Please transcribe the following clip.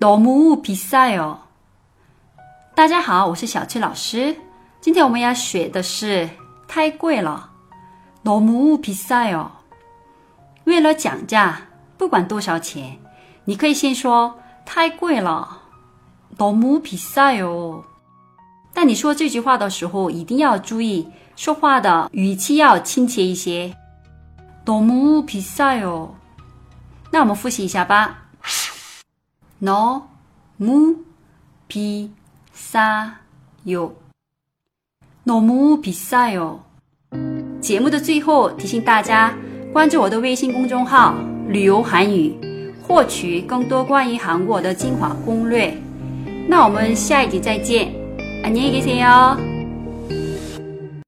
너무비싸 요。 大家好，我是小崔老师。今天我们要学的是太贵了，너무비싸 요。 为了讲价，不管多少钱，你可以先说太贵了，너무비싸 요。 但你说这句话的时候，一定要注意说话的语气要亲切一些，너무비싸 요。 那我们复习一下吧。 너무비싸요너무비싸요节目的最后提醒大家关注我的微信公众号“旅游韩语”，获取更多关于韩国的精华攻略。那我们下一集再见，안녕히계세요